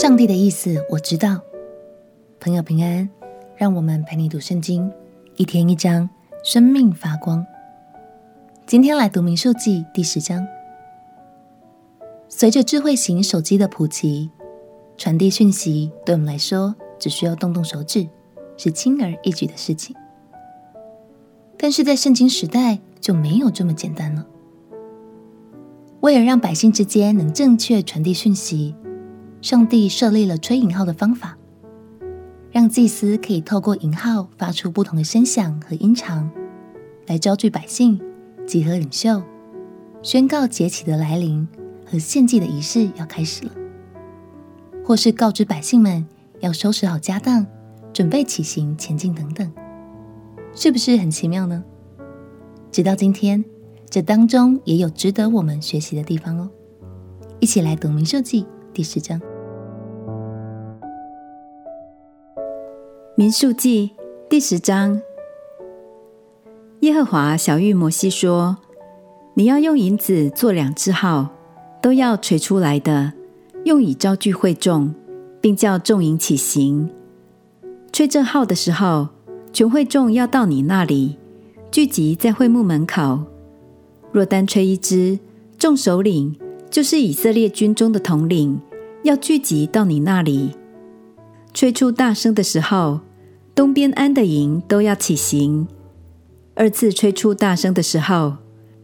上帝的意思我知道。朋友平安，让我们陪你读圣经，一天一章，生命发光。今天来读民数记第十章。随着智慧型手机的普及，传递讯息对我们来说只需要动动手指，是轻而易举的事情。但是在圣经时代就没有这么简单了。为了让百姓之间能正确传递讯息，上帝设立了吹引号的方法，让祭司可以透过引号发出不同的声响和音长，来招聚百姓。集合领袖，宣告节期的来临和献祭的仪式要开始了，或是告知百姓们要收拾好家当，准备起行前进等等，是不是很奇妙呢？直到今天，这当中也有值得我们学习的地方哦。一起来读民数记第十章。民数记第十章。耶和华晓諭摩西说：“你要用银子做两只号，都要锤出来的，用以招聚会众，并叫众营起行。吹这号的时候，全会众要到你那里，聚集在会幕门口。若单吹一支，众首领就是以色列军中的统领，要聚集到你那里。吹出大声的时候，东边安的营都要起行。”二次吹出大声的时候，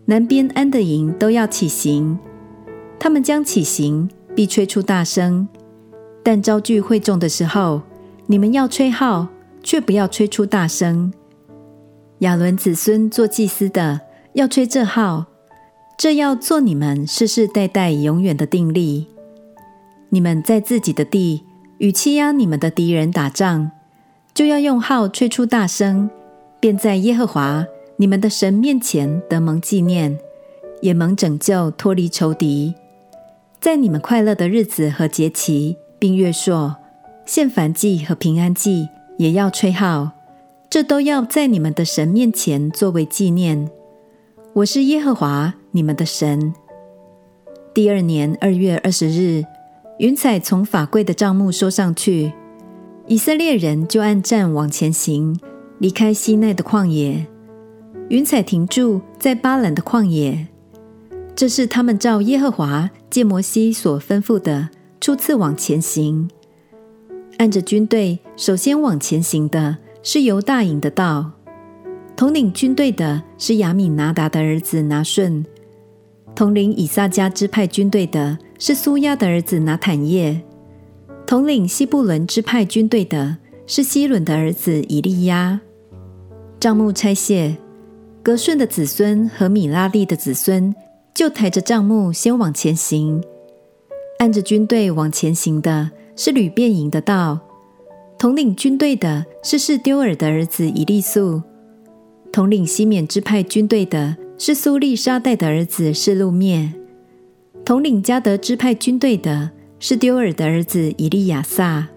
南边安的营都要起行。他们将起行，必吹出大声。但招聚会众的时候，你们要吹号，却不要吹出大声。亚伦子孙做祭司的，要吹这号，这要做你们世世代代永远的定例。你们在自己的地与欺压你们的敌人打仗，就要用号吹出大声。便在耶和华你们的神面前得蒙纪念，也蒙拯救，脱离仇敌。在你们快乐的日子和节期，并月朔、献燔祭和平安祭，也要吹号。这都要在你们的神面前作为纪念。我是耶和华你们的神。第二年二月二十日，云彩从法柜的帐幕收上去，以色列人就按站往前行。离开西奈的旷野，云彩停住在巴兰的旷野。这是他们照耶和华借摩西所吩咐的，初次往前行。按着军队，首先往前行的是犹大营的道，统领军队的是亚米拿达的儿子拿顺，统领以萨迦支派军队的是苏亚的儿子拿坦业，统领西布伦支派军队的是西伦的儿子以利押。帐幕拆卸，革顺的子孙和米拉利的子孙就抬着帐幕先往前行。按着军队往前行的是吕便营的道，统领军队的是示丢尔的儿子以利素，统领西缅支派军队的是苏利沙代的儿子示录篾，统领加得支派军队的是丢尔的儿子以利亚撒。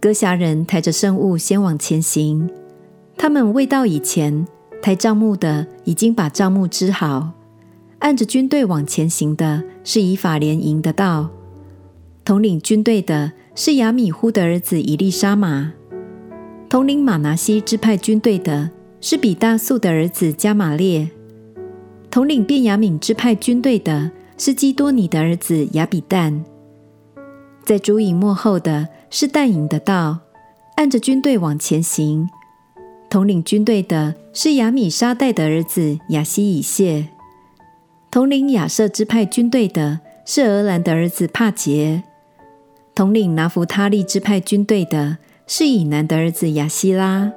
哥辖人抬着圣物先往前行。他们未到以前，抬帐幕的已经把帐幕支好。按着军队往前行的是以法莲营的道，统领军队的是亚米呼的儿子以利沙玛，统领玛拿西支派军队的是比大素的儿子加玛列，统领便雅悯支派军队的是基多尼的儿子亚比旦。在主营末后的是但营的道，按着军队往前行。统领军队的是亚米沙代的儿子亚希以谢，统领亚设支派军队的是俄兰的儿子帕杰，统领拿弗他利支派军队的是以南的儿子亚希拉。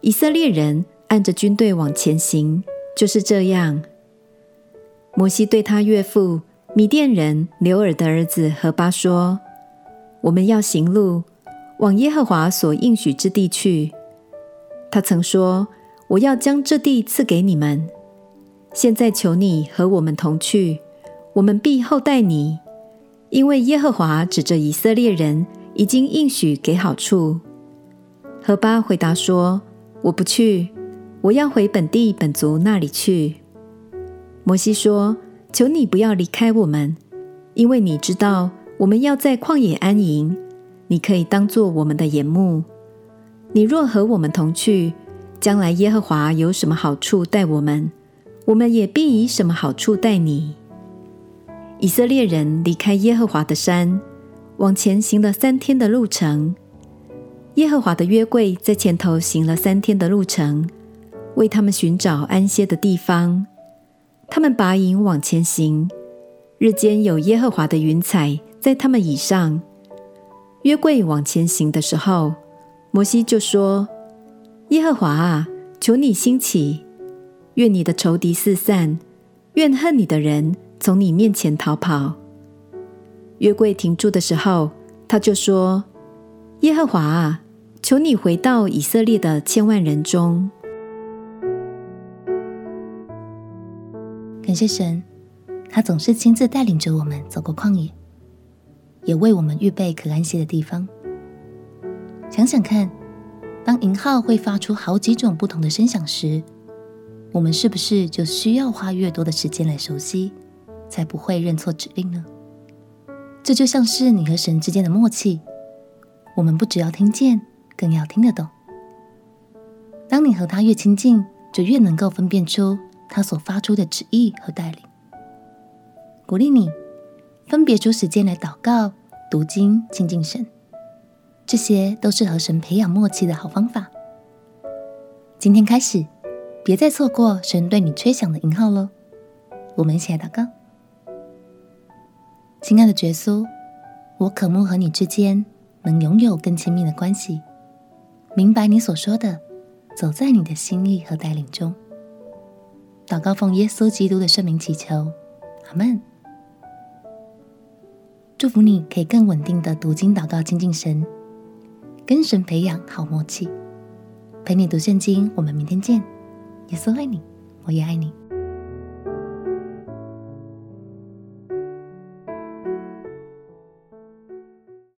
以色列人按着军队往前行，就是这样。摩西对他岳父米甸人刘尔的儿子何巴说：“我们要行路往耶和华所应许之地去。”他曾说：“我要将这地赐给你们。现在求你和我们同去，我们必厚待你，因为耶和华指着以色列人已经应许给好处。”何巴回答说：“我不去，我要回本地本族那里去。”摩西说：“求你不要离开我们，因为你知道我们要在旷野安营，你可以当做我们的眼目。你若和我们同去，将来耶和华有什么好处待我们，我们也必以什么好处待你。”以色列人离开耶和华的山，往前行了三天的路程。耶和华的约柜在前头行了三天的路程，为他们寻找安歇的地方。他们拔营往前行，日间有耶和华的云彩在他们以上。约柜往前行的时候，摩西就说：“耶和华啊，求你兴起，愿你的仇敌四散，愿恨你的人。”从你面前逃跑。约柜停住的时候，他就说：“耶和华啊，求你回到以色列的千万人中。”感谢神，他总是亲自带领着我们走过旷野，也为我们预备可安歇的地方。想想看，当银号会发出好几种不同的声响时，我们是不是就需要花越多的时间来熟悉？才不会认错指令呢。这就像是你和神之间的默契，我们不只要听见，更要听得懂。当你和他越亲近，就越能够分辨出他所发出的旨意和带领。鼓励你分别出时间来祷告、读经、亲近神，这些都是和神培养默契的好方法。今天开始，别再错过神对你吹响的音号喽。我们一起来祷告。亲爱的耶稣，我渴慕和你之间能拥有更亲密的关系，明白你所说的，走在你的心意和带领中。祷告奉耶稣基督的圣名祈求，阿门。祝福你可以更稳定的读经祷告亲近神，跟神培养好默契。陪你读圣经，我们明天见。耶稣爱你，我也爱你。